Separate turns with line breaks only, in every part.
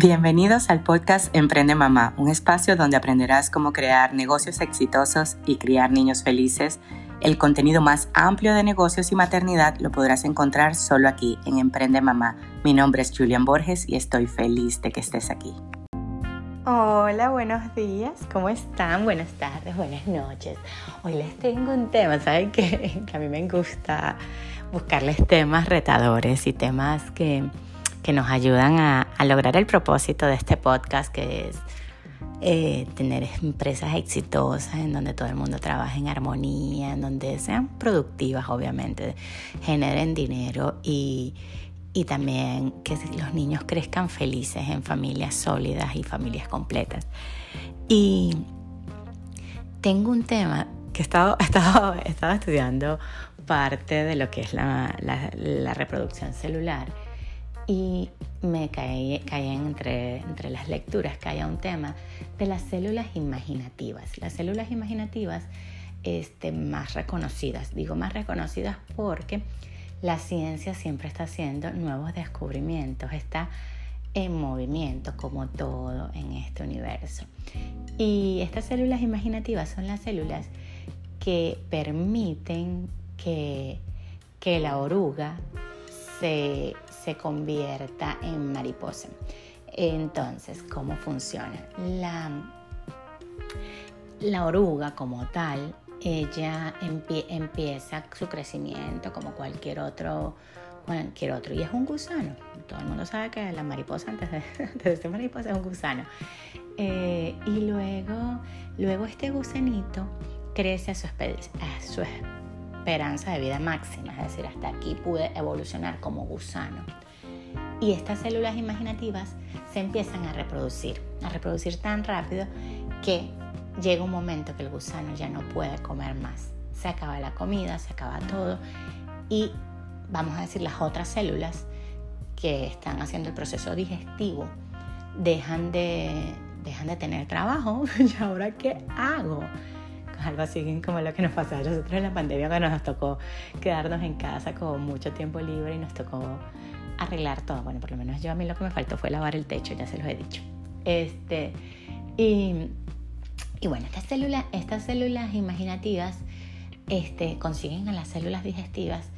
Bienvenidos al podcast Emprende Mamá, un espacio donde aprenderás cómo crear negocios exitosos y criar niños felices. El contenido más amplio de negocios y maternidad lo podrás encontrar solo aquí en Emprende Mamá. Mi nombre es Julian Borges y estoy feliz de que estés aquí. Hola, buenos días, ¿cómo están? Buenas tardes, buenas noches. Hoy les tengo un tema, ¿saben qué? Que a mí me gusta buscarles temas retadores y temas que que nos ayudan a, lograr el propósito de este podcast, que es eh, tener empresas exitosas en donde todo el mundo trabaje en armonía, en donde sean productivas, obviamente, generen dinero y, y también que los niños crezcan felices en familias sólidas y familias completas. Y tengo un tema que he estado, estado, estado estudiando parte de lo que es la, la reproducción celular y me caí, caí entre, entre las lecturas haya un tema de las células imaginativas. Las células imaginativas este, más reconocidas, digo más reconocidas porque la ciencia siempre está haciendo nuevos descubrimientos, está en movimiento como todo en este universo. Y estas células imaginativas son las células que permiten que, que la oruga se se convierta en mariposa. Entonces, ¿cómo funciona? La, la oruga como tal, ella empieza su crecimiento como cualquier otro, cualquier otro. Y es un gusano. Todo el mundo sabe que la mariposa antes de, ser mariposa es un gusano. Eh, y luego, luego este gusanito crece a su, a su esperanza de vida máxima, es decir, hasta aquí pude evolucionar como gusano. Y estas células imaginativas se empiezan a reproducir, a reproducir tan rápido que llega un momento que el gusano ya no puede comer más. Se acaba la comida, se acaba todo y vamos a decir las otras células que están haciendo el proceso digestivo dejan de, dejan de tener trabajo y ahora qué hago? Algo así como lo que nos pasó a nosotros en la pandemia cuando nos tocó quedarnos en casa con mucho tiempo libre y nos tocó arreglar todo. Bueno, por lo menos yo a mí lo que me faltó fue lavar el techo, ya se los he dicho. Este, y, y bueno, estas células, estas células imaginativas este, consiguen a las células digestivas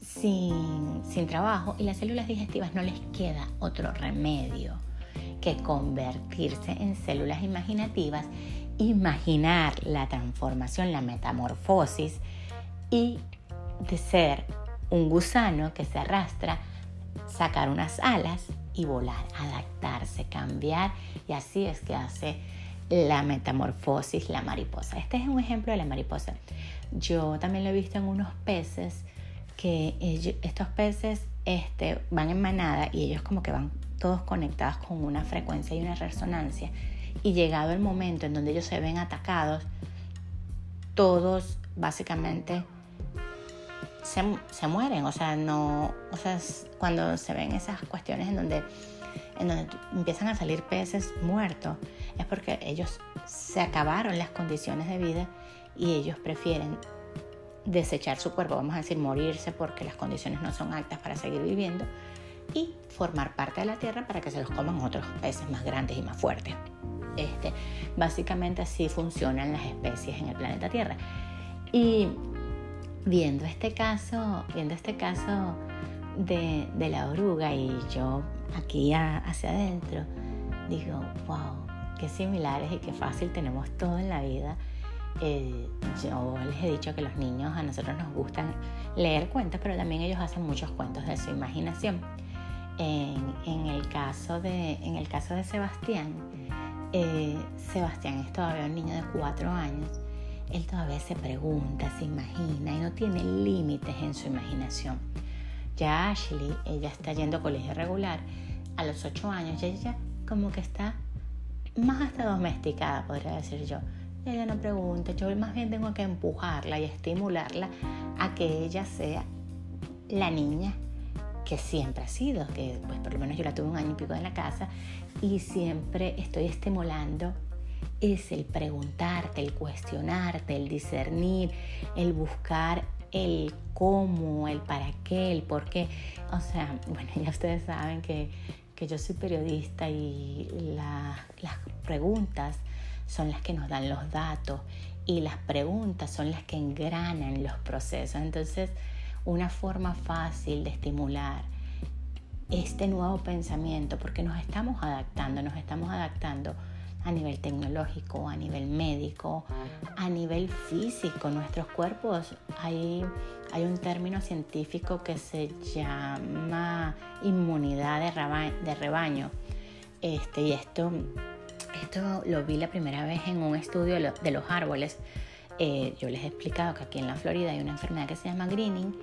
sin, sin trabajo y las células digestivas no les queda otro remedio que convertirse en células imaginativas imaginar la transformación, la metamorfosis y de ser un gusano que se arrastra, sacar unas alas y volar, adaptarse, cambiar y así es que hace la metamorfosis la mariposa. Este es un ejemplo de la mariposa. Yo también lo he visto en unos peces que estos peces este, van en manada y ellos como que van todos conectados con una frecuencia y una resonancia y llegado el momento en donde ellos se ven atacados, todos básicamente se, mueren. O sea, no, o sea, cuando se ven esas cuestiones en donde, en donde empiezan a salir peces muertos, es porque ellos se acabaron las condiciones de vida y ellos prefieren desechar su cuerpo, vamos a decir, morirse porque las condiciones no son altas para seguir viviendo y formar parte de la tierra para que se los coman otros peces más grandes y más fuertes. Este, básicamente así funcionan las especies en el planeta Tierra. Y viendo este caso, viendo este caso de, la oruga y yo aquí hacia adentro, digo, wow, qué similares y qué fácil tenemos todo en la vida. Eh, yo les he dicho que los niños a nosotros nos gustan leer cuentos, pero también ellos hacen muchos cuentos de su imaginación. En, el, caso de, en el caso de Sebastián, eh, Sebastián es todavía un niño de cuatro años, él todavía se pregunta, se imagina y no tiene límites en su imaginación. Ya Ashley, ella está yendo a colegio regular a los ocho años, y ella como que está más hasta domesticada, podría decir yo. Ella no pregunta, yo más bien tengo que empujarla y estimularla a que ella sea la niña que siempre ha sido, que pues por lo menos yo la tuve un año y pico en la casa y siempre estoy estimulando es el preguntarte, el cuestionarte, el discernir, el buscar el cómo, el para qué, el por qué. O sea, bueno, ya ustedes saben que, que yo soy periodista y las preguntas son las que nos dan los datos y las preguntas son las que engranan los procesos. Entonces, una forma fácil de estimular este nuevo pensamiento, porque nos estamos adaptando, nos estamos adaptando a nivel tecnológico, a nivel médico, a nivel físico. Nuestros cuerpos, hay, hay un término científico que se llama inmunidad de rebaño. Este, y esto, esto lo vi la primera vez en un estudio de los árboles. Eh, yo les he explicado que aquí en la Florida hay una enfermedad que se llama greening.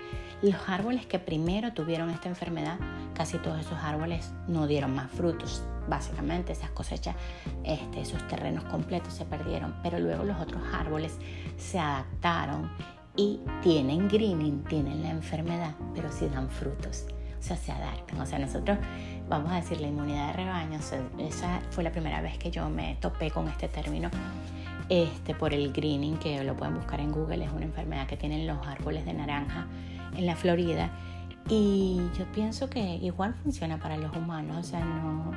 Los árboles que primero tuvieron esta enfermedad, casi todos esos árboles no dieron más frutos básicamente esas cosechas, este, esos terrenos completos se perdieron, pero luego los otros árboles se adaptaron y tienen greening, tienen la enfermedad, pero sí dan frutos, o sea, se adaptan. O sea, nosotros, vamos a decir, la inmunidad de rebaño, esa fue la primera vez que yo me topé con este término. Este, por el greening, que lo pueden buscar en Google, es una enfermedad que tienen los árboles de naranja en la Florida. Y yo pienso que igual funciona para los humanos, o sea, no,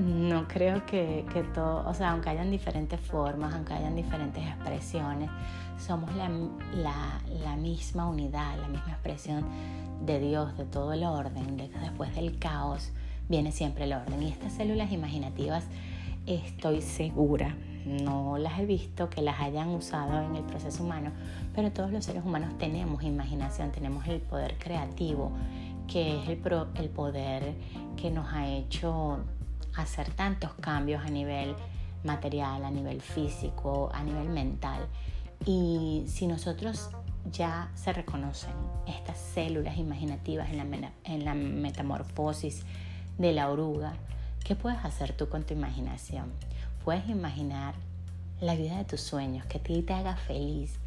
no creo que, que, todo, o sea, aunque hayan diferentes formas, aunque hayan diferentes expresiones, somos la, la, la, misma unidad, la misma expresión de Dios, de todo el orden, de después del caos viene siempre el orden. Y estas células imaginativas estoy segura, no las he visto que las hayan usado en el proceso humano, pero todos los seres humanos tenemos imaginación, tenemos el poder creativo, que es el, poder que nos ha hecho hacer tantos cambios a nivel material, a nivel físico, a nivel mental. Y si nosotros ya se reconocen estas células imaginativas en la metamorfosis de la oruga, ¿qué puedes hacer tú con tu imaginación? Puedes imaginar la vida de tus sueños, que a ti te haga feliz,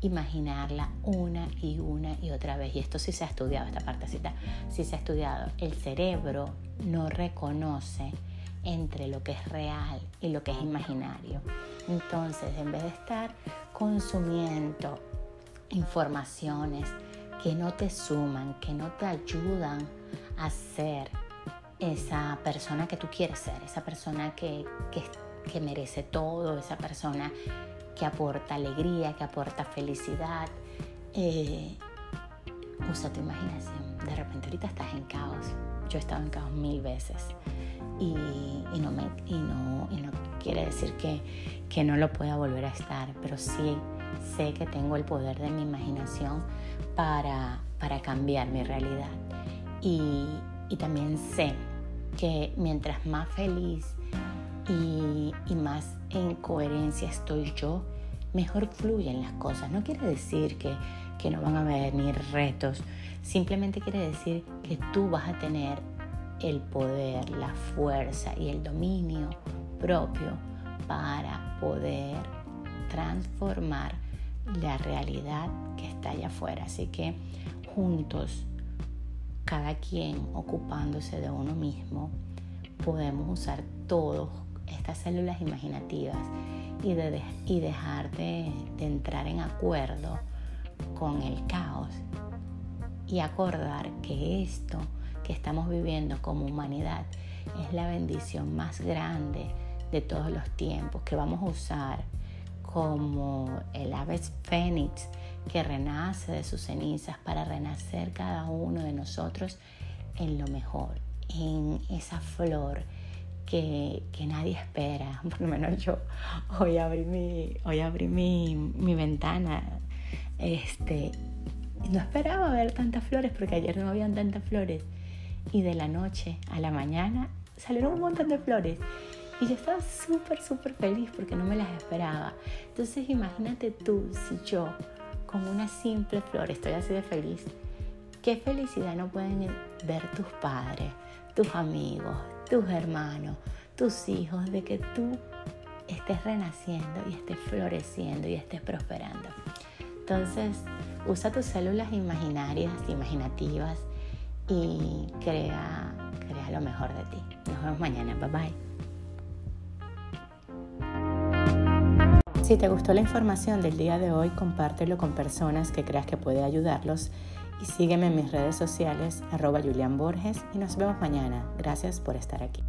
imaginarla una y una y otra vez. Y esto sí se ha estudiado, esta partecita sí se ha estudiado. El cerebro no reconoce entre lo que es real y lo que es imaginario. Entonces, en vez de estar consumiendo informaciones que no te suman, que no te ayudan a ser esa persona que tú quieres ser, esa persona que, que, merece todo, esa persona que aporta alegría, que aporta felicidad, eh, usa tu imaginación. De repente ahorita estás en caos. Yo he estado en caos mil veces y, no, me, y, no, y no quiere decir que, que no lo pueda volver a estar, pero sí sé que tengo el poder de mi imaginación para, para cambiar mi realidad. Y, y, también sé que mientras más feliz y, más en coherencia estoy yo, mejor fluyen las cosas. No quiere decir que, que no van a venir retos, simplemente quiere decir que tú vas a tener el poder, la fuerza y el dominio propio para poder transformar la realidad que está allá afuera. Así que juntos, cada quien ocupándose de uno mismo, podemos usar todas estas células imaginativas y, de, y dejar de, de entrar en acuerdo con el caos y acordar que esto estamos viviendo como humanidad es la bendición más grande de todos los tiempos que vamos a usar como el ave fénix que renace de sus cenizas para renacer cada uno de nosotros en lo mejor, en esa flor que, nadie espera. Por lo menos yo hoy abrí mi, hoy abrí mi, mi ventana este, no esperaba ver tantas flores porque ayer no habían tantas flores y de la noche a la mañana salieron un montón de flores. Y yo estaba súper, súper feliz porque no me las esperaba. Entonces imagínate tú si yo con una simple flor estoy así de feliz. ¿Qué felicidad no pueden ver tus padres, tus amigos, tus hermanos, tus hijos de que tú estés renaciendo y estés floreciendo y estés prosperando? Entonces, usa tus células imaginarias, imaginativas, y crea, crea lo mejor de ti. Nos vemos mañana. Bye bye. Si te gustó la información del día de hoy, compártelo con personas que creas que puede ayudarlos y sígueme en mis redes sociales arroba Julián Borges y nos vemos mañana. Gracias por estar aquí.